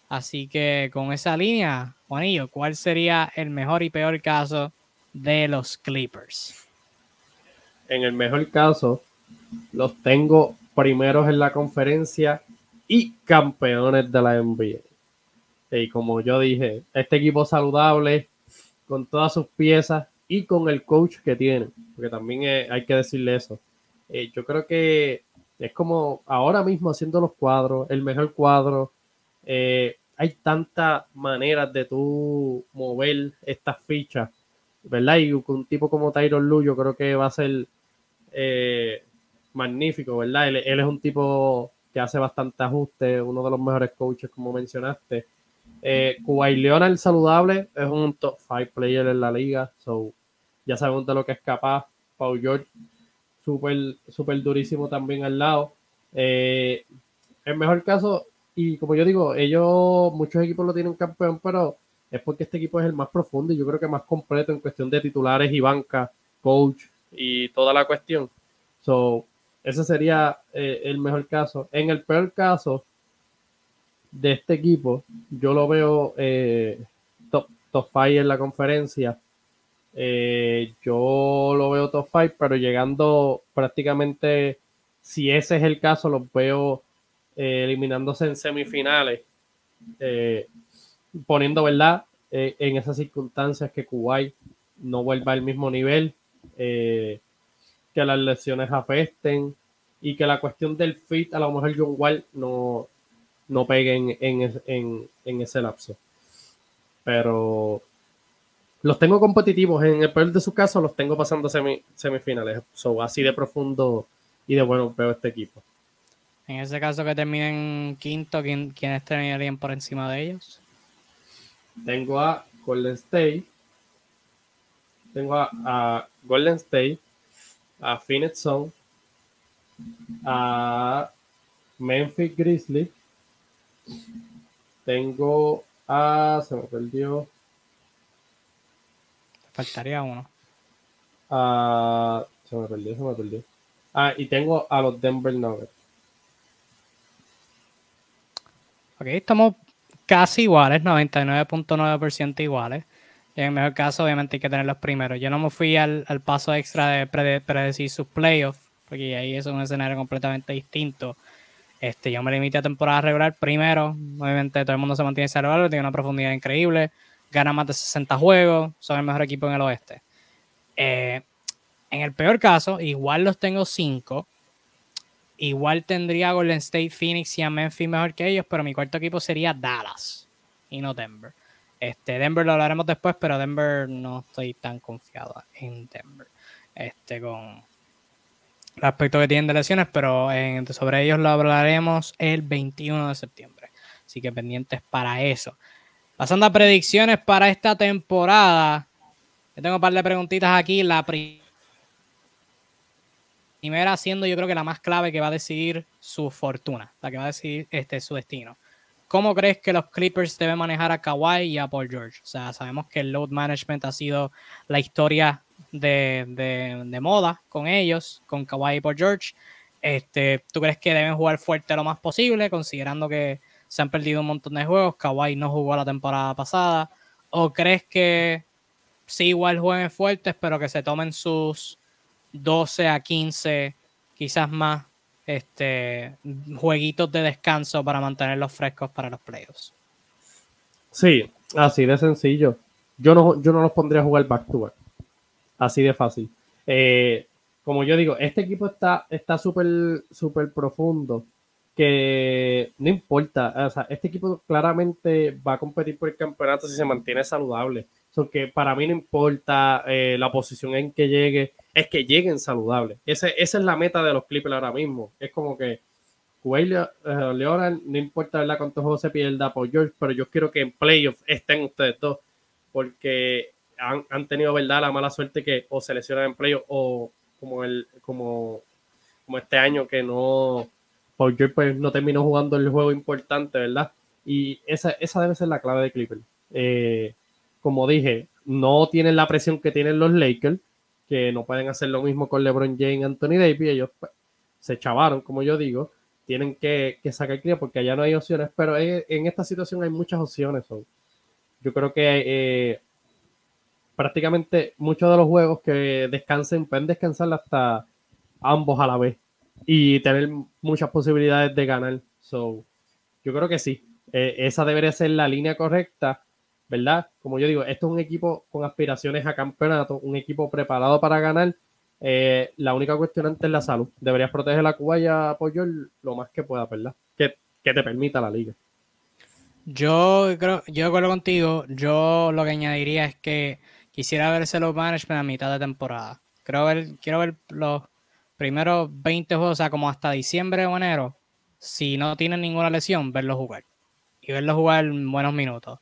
Así que con esa línea, Juanillo, ¿cuál sería el mejor y peor caso de los Clippers? En el mejor caso, los tengo primeros en la conferencia y campeones de la NBA. Y como yo dije, este equipo saludable, con todas sus piezas y con el coach que tiene, porque también hay que decirle eso. Eh, yo creo que es como ahora mismo haciendo los cuadros, el mejor cuadro. Eh, hay tantas maneras de tú mover estas fichas, ¿verdad? Y un tipo como Tyron Lu, yo creo que va a ser eh, magnífico, ¿verdad? Él, es un tipo que hace bastante ajuste, uno de los mejores coaches, como mencionaste. Eh, Kuwait Leonard saludable es un top 5 player en la liga, so ya sabemos de lo que es capaz. Paul George, súper super durísimo también al lado. Eh, el mejor caso, y como yo digo, ellos, muchos equipos lo tienen campeón, pero es porque este equipo es el más profundo y yo creo que más completo en cuestión de titulares y banca, coach y toda la cuestión. So, ese sería eh, el mejor caso. En el peor caso de este equipo, yo lo veo eh, top, top five en la conferencia. Eh, yo lo veo top five, pero llegando prácticamente, si ese es el caso, los veo eh, eliminándose en semifinales, poniendo, ¿verdad? En esas circunstancias que Kuwait no vuelva al mismo nivel, las lesiones afecten y que la cuestión del fit, a lo mejor John Wall no, no pegue en, ese lapso. Pero los tengo competitivos. En el peor de su caso, los tengo pasando semifinales. So, así de profundo y de bueno veo este equipo. En ese caso que terminen quinto, ¿quién, ¿quiénes terminarían por encima de ellos? Tengo a Golden State. Tengo a, Golden State, a Phoenix a Memphis Grizzlies. Tengo a. Se me perdió. Faltaría uno. A, se me perdió, se me perdió. Ah, y tengo a los Denver Nuggets. Ok, estamos casi iguales, 99.9% iguales. En el mejor caso, obviamente, hay que tener los primeros. Yo no me fui al, paso extra de predecir sus playoffs, porque ahí es un escenario completamente distinto. Este, yo me limité a temporada regular primero. Obviamente, todo el mundo se mantiene saludable, tiene una profundidad increíble, gana más de 60 juegos, son el mejor equipo en el oeste. Eh, en el peor caso, igual los tengo 5 Igual tendría Golden State, Phoenix y a Memphis mejor que ellos, pero mi cuarto equipo sería Dallas y no Denver. Este, Denver lo hablaremos después, pero Denver no estoy tan confiado en Denver. Este, con el aspecto que tienen de lesiones, pero sobre ellos lo hablaremos el 21 de septiembre. Así que pendientes para eso. Pasando a predicciones para esta temporada. Yo tengo un par de preguntitas aquí. La primera primera siendo yo creo que la más clave que va a decidir su fortuna, la que va a decidir este, su destino. ¿Cómo crees que los Clippers deben manejar a Kawhi y a Paul George? O sea, sabemos que el load management ha sido la historia de, moda con ellos, con Kawhi y Paul George. Este, ¿Tú crees que deben jugar fuerte lo más posible, considerando que se han perdido un montón de juegos? Kawhi no jugó la temporada pasada. ¿O crees que sí, igual jueguen fuertes, pero que se tomen sus 12 a 15, quizás más, este, jueguitos de descanso para mantenerlos frescos para los playoffs. Sí, así de sencillo. Yo no, yo no los pondría a jugar back to back. Así de fácil. Eh, como yo digo, este equipo está súper súper profundo que no importa. O sea, este equipo claramente va a competir por el campeonato si se mantiene saludable. So que para mí no importa eh, la posición en que llegue, es que lleguen saludables. esa es la meta de los Clippers ahora mismo. Es como que Kawhi Leonard, no importa ¿verdad? cuántos juegos se pierda por George, pero yo quiero que en playoffs estén ustedes dos, porque han, han, tenido verdad la mala suerte que o se lesionan en playoffs o como el como, como este año que no Paul George pues, no terminó jugando el juego importante, ¿verdad? Y esa, esa debe ser la clave de Clipper. Eh, como dije, no tienen la presión que tienen los Lakers, que no pueden hacer lo mismo con LeBron James Anthony Davis. Ellos pues, se chavaron, como yo digo. Tienen que, que sacar cría porque allá no hay opciones, pero en, esta situación hay muchas opciones. Yo creo que eh, prácticamente muchos de los juegos que descansen pueden descansar hasta ambos a la vez y tener muchas posibilidades de ganar. So, yo creo que sí. Eh, esa debería ser la línea correcta, ¿verdad? Como yo digo, esto es un equipo con aspiraciones a campeonato, un equipo preparado para ganar. Eh, la única cuestionante es la salud. Deberías proteger la Cuba y apoyar lo más que pueda, ¿verdad? Que, te permita la liga. Yo creo, yo acuerdo contigo. Yo lo que añadiría es que quisiera ver los management a mitad de temporada. Creo ver, quiero ver los primeros 20 juegos, o sea, como hasta diciembre o enero, si no tienen ninguna lesión, verlos jugar. Y verlos jugar en buenos minutos.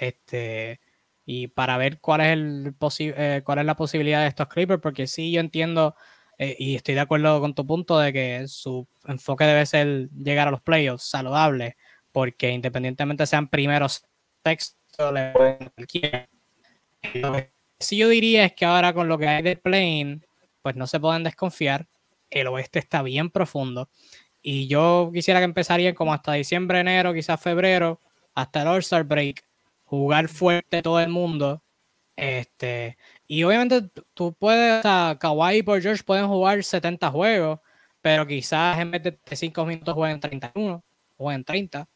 Este, y para ver cuál es, el eh, cuál es la posibilidad de estos Clippers, porque sí, yo entiendo eh, y estoy de acuerdo con tu punto de que su enfoque debe ser llegar a los playoffs saludables, porque independientemente sean primeros textos, le pueden. Lo que sí yo diría es que ahora con lo que hay de plane, pues no se pueden desconfiar. El oeste está bien profundo. Y yo quisiera que empezaría como hasta diciembre, enero, quizás febrero, hasta el All-Star Break, jugar fuerte todo el mundo. Este, y obviamente tú puedes, o Kawhi y por George pueden jugar 70 juegos, pero quizás en vez de 5 minutos jueguen 31, jueguen 30.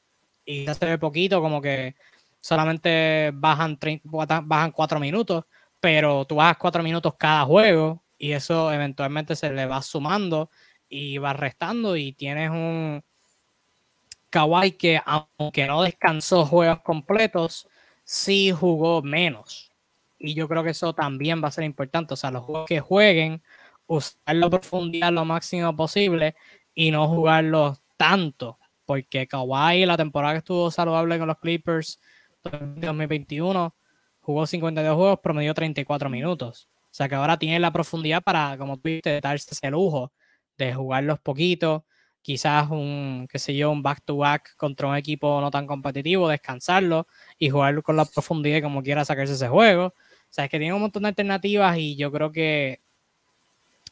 Y ya se ve poquito, como que solamente bajan, 30, bajan 4 minutos, pero tú bajas 4 minutos cada juego y eso eventualmente se le va sumando y va restando y tienes un Kawhi que aunque no descansó juegos completos, sí jugó menos. Y yo creo que eso también va a ser importante. O sea, los juegos que jueguen, usarlo a profundidad lo máximo posible y no jugarlos tanto. Porque Kawhi, la temporada que estuvo saludable con los Clippers 2021, jugó 52 juegos, promedió 34 minutos. O sea que ahora tiene la profundidad para, como tú dices, darse ese lujo de jugarlos poquitos, quizás un, qué sé yo, un back-to-back contra un equipo no tan competitivo, descansarlo y jugarlo con la profundidad como quiera sacarse ese juego. O sea, es que tiene un montón de alternativas y yo creo que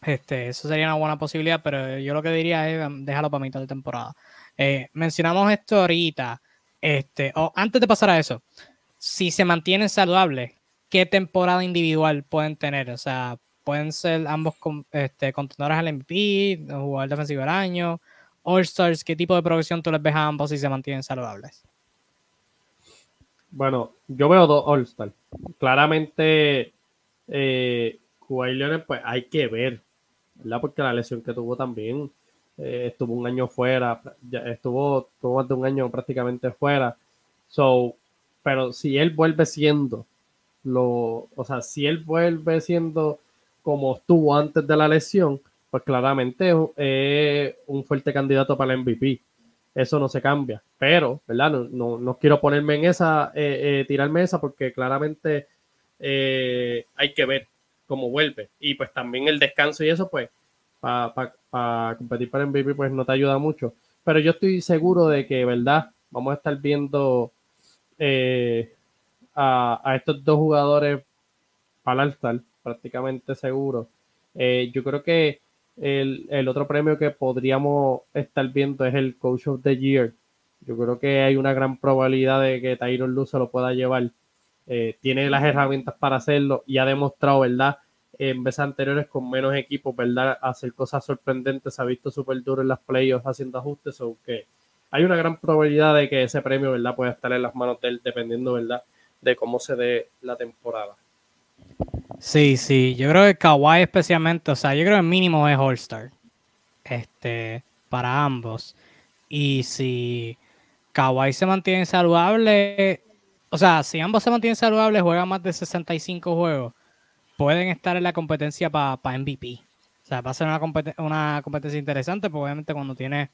este, eso sería una buena posibilidad, pero yo lo que diría es um, déjalo para mitad de temporada. Eh, mencionamos esto ahorita, este, o antes de pasar a eso, si se mantienen saludables, qué temporada individual pueden tener. O sea, pueden ser ambos este, contenedores al MVP, jugador defensivo del año, All-Stars. ¿Qué tipo de progresión tú les ves a ambos si se mantienen saludables? Bueno, yo veo dos All-Stars. Claramente, eh, pues hay que ver, ¿verdad? Porque la lesión que tuvo también eh, estuvo un año fuera, estuvo, estuvo más de un año prácticamente fuera. So, pero si él vuelve siendo lo, o sea, si él vuelve siendo como estuvo antes de la lesión, pues claramente es un fuerte candidato para el MVP. Eso no se cambia. Pero, ¿verdad? No, no, quiero ponerme en esa, eh, eh, tirarme esa, porque claramente eh, hay que ver cómo vuelve. Y pues también el descanso y eso, pues, para competir para el MVP, pues no te ayuda mucho. Pero yo estoy seguro de que, ¿verdad? Vamos a estar viendo a, estos dos jugadores para el altar, prácticamente seguro. Eh, yo creo que el, otro premio que podríamos estar viendo es el Coach of the Year. Yo creo que hay una gran probabilidad de que Tyron Lue se lo pueda llevar. Eh, tiene las herramientas para hacerlo y ha demostrado, ¿verdad? En veces anteriores con menos equipos, ¿verdad? Hacer cosas sorprendentes. Ha visto súper duro en las playoffs haciendo ajustes. aunque hay una gran probabilidad de que ese premio, ¿verdad? Pueda estar en las manos de él, dependiendo, ¿verdad? de cómo se dé la temporada. Sí, sí, yo creo que Kawhi especialmente, o sea, yo creo que el mínimo es All-Star. Este, para ambos. Y si Kawhi se mantiene saludable, o sea, si ambos se mantienen saludables, juegan más de 65 juegos, pueden estar en la competencia para MVP. O sea, va a ser una, una competencia interesante, porque obviamente cuando tienes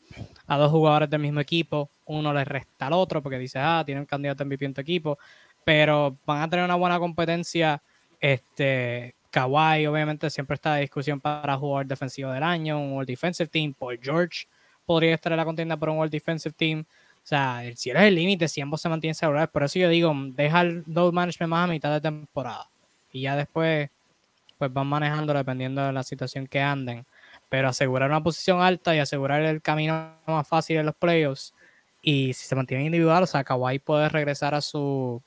a dos jugadores del mismo equipo, uno le resta al otro porque dice, ah, tiene un candidato MVP en tu equipo, pero van a tener una buena competencia. Este, Kawhi, obviamente, siempre está de discusión para jugar defensivo del año, un World Defensive Team. Paul George podría estar en la contienda por un World Defensive Team. O sea, el cielo es el límite si ambos se mantienen saludables. Por eso yo digo, deja el load management más a mitad de temporada. Y ya después, pues van manejando dependiendo de la situación que anden. Pero asegurar una posición alta y asegurar el camino más fácil en los playoffs. Y si se mantiene individual, o sea, Kawhi puede regresar a su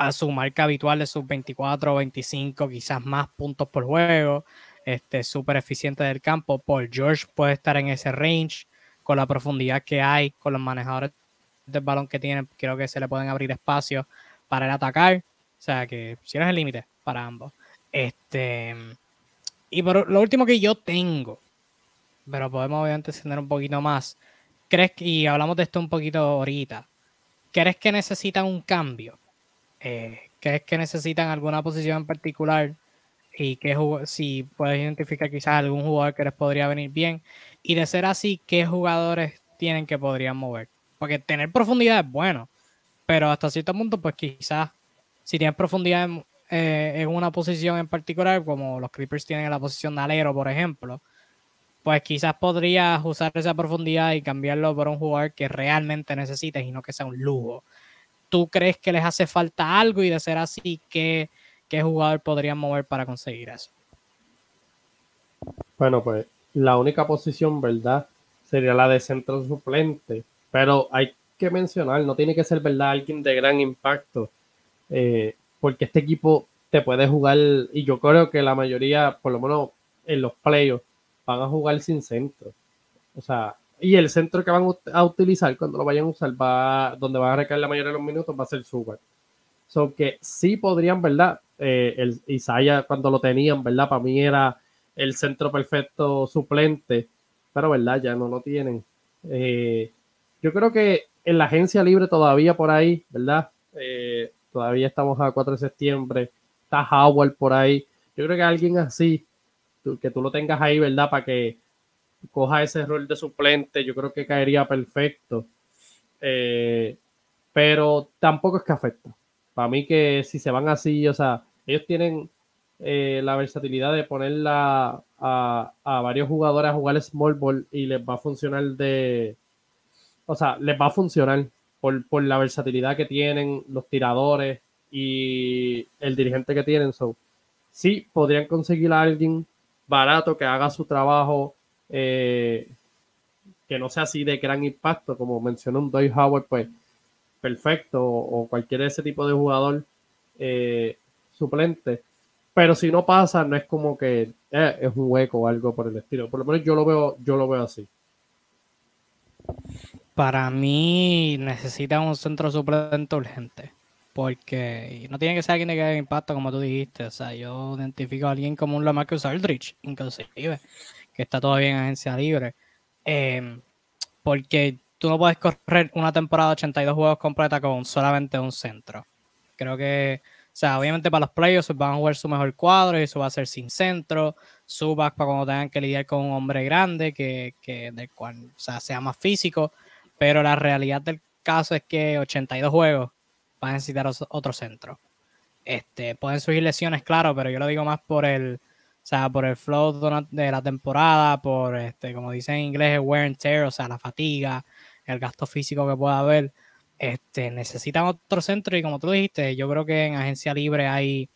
a su marca habitual de sus 24 o 25, quizás más puntos por juego. Este, súper eficiente del campo. Paul George puede estar en ese range con la profundidad que hay, con los manejadores del balón que tienen. Creo que se le pueden abrir espacios para el atacar. O sea que si no es el límite para ambos. Este, y por lo último que yo tengo, pero podemos obviamente extender un poquito más. ¿Crees y hablamos de esto un poquito ahorita, ¿crees que necesitan un cambio? Eh, crees que necesitan alguna posición en particular y que si puedes identificar quizás algún jugador que les podría venir bien y de ser así, ¿qué jugadores tienen que podrían mover? Porque tener profundidad es bueno, pero hasta cierto punto, pues quizás si tienes profundidad en, eh, en una posición en particular, como los Clippers tienen en la posición de alero, por ejemplo, pues quizás podrías usar esa profundidad y cambiarlo por un jugador que realmente necesites y no que sea un lujo tú crees que les hace falta algo y de ser así, ¿qué, jugador podrían mover para conseguir eso? Bueno, pues la única posición, ¿verdad? Sería la de centro suplente, pero hay que mencionar, no tiene que ser, ¿verdad? Alguien de gran impacto, eh, porque este equipo te puede jugar, y yo creo que la mayoría, por lo menos en los playoffs, van a jugar sin centro. O sea, y el centro que van a utilizar cuando lo vayan a usar, va, donde van a recaer la mayoría de los minutos, va a ser Super. So que sí podrían, ¿verdad? Eh, el Isaiah cuando lo tenían, ¿verdad? Para mí era el centro perfecto suplente, pero, ¿verdad? Ya no lo tienen. Eh, yo creo que en la agencia libre todavía por ahí, ¿verdad? Eh, todavía estamos a 4 de septiembre, está Howard por ahí. Yo creo que alguien así, que tú lo tengas ahí, ¿verdad? Para que coja ese rol de suplente, yo creo que caería perfecto. Eh, pero tampoco es que afecta. Para mí que si se van así, o sea, ellos tienen eh, la versatilidad de ponerla a, a, varios jugadores a jugar small ball y les va a funcionar de... O sea, les va a funcionar por, por la versatilidad que tienen los tiradores y el dirigente que tienen. So, sí, podrían conseguir a alguien barato que haga su trabajo eh, que no sea así de gran impacto, como mencionó un Doyle Howard, pues perfecto, o cualquier ese tipo de jugador eh, suplente. Pero si no pasa, no es como que eh, es un hueco o algo por el estilo. Por lo menos yo lo veo, yo lo veo así. Para mí necesita un centro suplente urgente. Porque no tiene que ser alguien de gran impacto, como tú dijiste. O sea, yo identifico a alguien como un Lamarcus Aldrich, inclusive está todavía en agencia libre. Em, porque tú no puedes correr una temporada de 82 juegos completa con solamente un centro. Creo que, o sea, obviamente para los playoffs van a jugar su mejor cuadro y eso va a ser sin centro. Subas para cuando tengan que lidiar con un hombre grande que, que del cual o sea, sea más físico. Pero la realidad del caso es que 82 juegos van a necesitar otro centro. Este, pueden surgir lesiones, claro, pero yo lo digo más por el, o sea, por el flow de la temporada, por, este, como dicen en inglés, el wear and tear, o sea, la fatiga, el gasto físico que pueda haber. Este, necesitan otro centro y como tú dijiste, yo creo que en agencia libre hay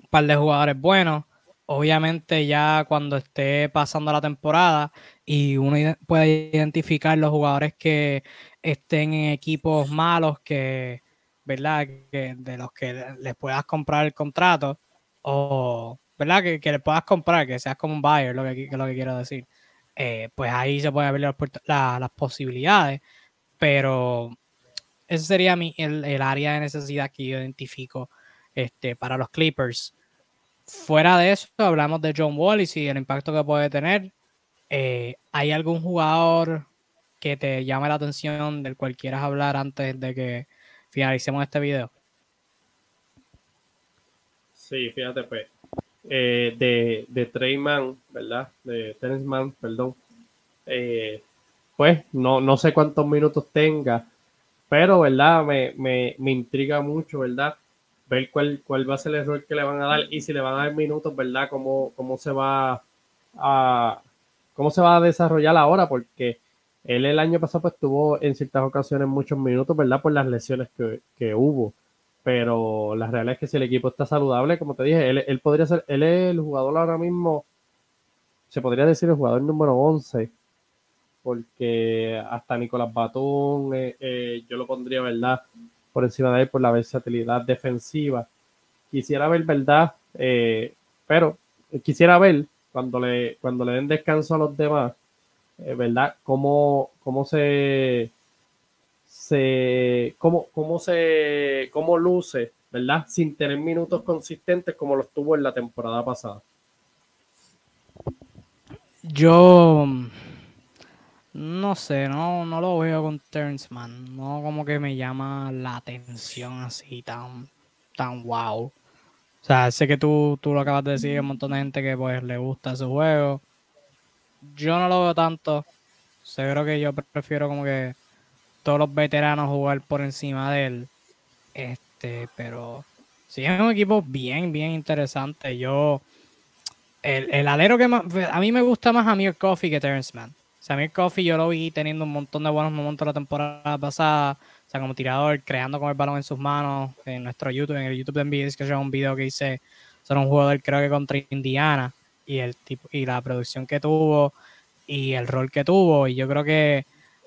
un par de jugadores buenos. Obviamente ya cuando esté pasando la temporada y uno puede identificar los jugadores que estén en equipos malos que, ¿verdad? Que de los que les puedas comprar el contrato o ¿verdad? Que, que le puedas comprar, que seas como un buyer, lo que, lo que quiero decir. Eh, pues ahí se pueden abrir las, posibilidades, pero ese sería mi, el, área de necesidad que yo identifico este, para los Clippers. Fuera de eso, hablamos de John Wall y el impacto que puede tener. Eh, ¿Hay algún jugador que te llame la atención del cual quieras hablar antes de que finalicemos este video? Sí, fíjate, pues eh, de, de Treyman, ¿verdad? De Terence Mann, perdón. Eh, pues no, no sé cuántos minutos tenga, pero, ¿verdad? Me, me, me intriga mucho, ¿verdad? Ver cuál, cuál va a ser el error que le van a dar y si le van a dar minutos, ¿verdad? Cómo, cómo se va a cómo se va a desarrollar ahora, porque él el año pasado pues tuvo en ciertas ocasiones muchos minutos, ¿verdad? Por las lesiones que, que hubo. Pero la realidad es que si el equipo está saludable, como te dije, él, él podría ser, él es el jugador ahora mismo, se podría decir el jugador número 11 porque hasta Nicolás Batón eh, eh, yo lo pondría, ¿verdad? Por encima de él por la versatilidad defensiva. Quisiera ver, ¿verdad? Eh, pero quisiera ver cuando le, cuando le den descanso a los demás, ¿verdad? Cómo, cómo se, se cómo, cómo se, cómo luce, ¿verdad? Sin tener minutos consistentes como los tuvo en la temporada pasada. Yo no sé, no, no lo veo con Terrence Mann. No como que me llama la atención así tan, tan wow. O sea, sé que tú, tú lo acabas de decir, hay un montón de gente que pues le gusta su juego. Yo no lo veo tanto. Seguro que yo prefiero como que todos los veteranos jugar por encima de él. Este, pero sí es un equipo bien, bien interesante. Yo, el, el alero que más, a mí me gusta más Amir Coffee que Terrence Mann. Samir Coffee yo lo vi teniendo un montón de buenos momentos la temporada pasada, o sea, como tirador, creando con el balón en sus manos, en nuestro YouTube, en el YouTube de NBA, que un video que hice sobre un jugador creo que contra Indiana, y el tipo, y la producción que tuvo, y el rol que tuvo, y yo creo que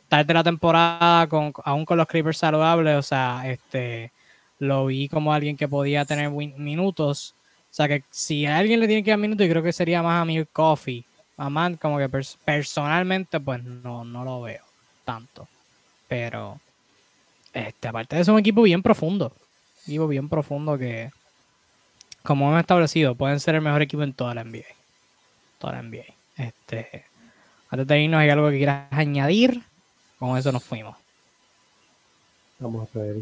tarde la temporada, con, aún con los Clippers saludables, o sea, este, lo vi como alguien que podía tener minutos, o sea, que si a alguien le tiene que dar minutos, yo creo que sería más Amir Coffee, Amán, como que personalmente, pues no, no lo veo tanto. Pero, este, aparte de eso, es un equipo bien profundo. Un equipo bien profundo que, como hemos establecido, pueden ser el mejor equipo en toda la NBA. Toda la NBA. Este, antes de irnos, ¿hay algo que quieras añadir? Con eso nos fuimos. Vamos a ver.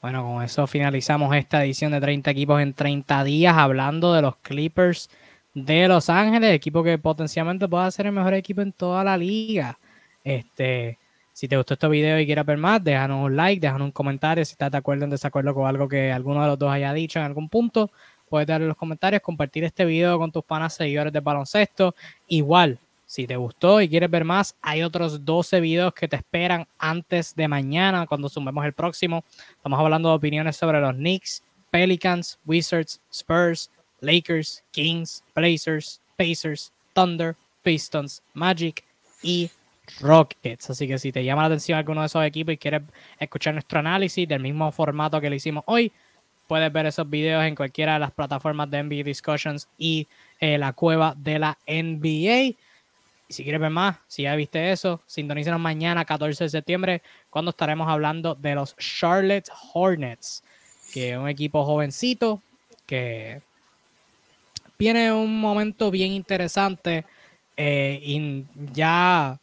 Bueno, con eso finalizamos esta edición de 30 equipos en 30 días, hablando de los Clippers de Los Ángeles, equipo que potencialmente pueda ser el mejor equipo en toda la liga. Este, si te gustó este video y quieres ver más, déjanos un like, déjanos un comentario si estás de acuerdo o en desacuerdo con algo que alguno de los dos haya dicho en algún punto. Puedes darle los comentarios, compartir este video con tus panas seguidores de baloncesto. Igual, si te gustó y quieres ver más, hay otros 12 videos que te esperan antes de mañana cuando sumemos el próximo. Estamos hablando de opiniones sobre los Knicks, Pelicans, Wizards, Spurs, Lakers, Kings, Blazers, Pacers, Thunder, Pistons, Magic y Rockets. Así que si te llama la atención alguno de esos equipos y quieres escuchar nuestro análisis del mismo formato que le hicimos hoy, puedes ver esos videos en cualquiera de las plataformas de NBA Discussions y eh, la cueva de la NBA. Y si quieres ver más, si ya viste eso, sintonícenos mañana, 14 de septiembre, cuando estaremos hablando de los Charlotte Hornets, que es un equipo jovencito que viene un momento bien interesante eh, y ya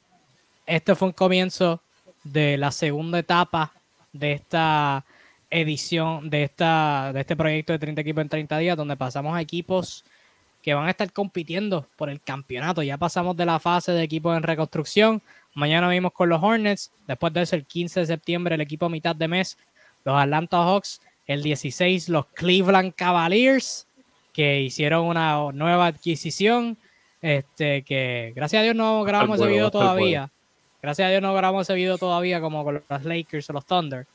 este fue un comienzo de la segunda etapa de esta edición, de, esta, de este proyecto de 30 equipos en 30 días, donde pasamos a equipos que van a estar compitiendo por el campeonato. Ya pasamos de la fase de equipos en reconstrucción. Mañana vimos con los Hornets. Después de eso, el 15 de septiembre, el equipo a mitad de mes, los Atlanta Hawks. El 16, los Cleveland Cavaliers que hicieron una nueva adquisición. Este, que gracias a Dios no grabamos ese video todavía. Gracias a Dios no grabamos ese video todavía como con los Lakers o los Thunder.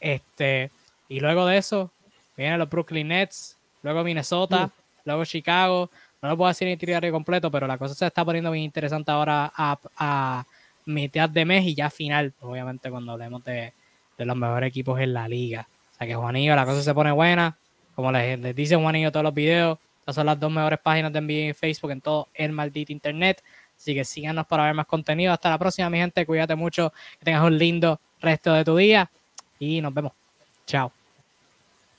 Este, y luego de eso, vienen los Brooklyn Nets, luego Minnesota, mm. Luego Chicago. No lo puedo decir en itinerario completo, pero la cosa se está poniendo bien interesante ahora a, mitad de mes y ya final, obviamente cuando hablemos de, de los mejores equipos en la liga. O sea que Juanillo, la cosa se pone buena. Como les, dice Juanillo todos los videos, estas son las dos mejores páginas de NBA en Facebook en todo el maldito internet. Así que síganos para ver más contenido. Hasta la próxima, mi gente. Cuídate mucho. Que tengas un lindo resto de tu día. Y nos vemos. Chao.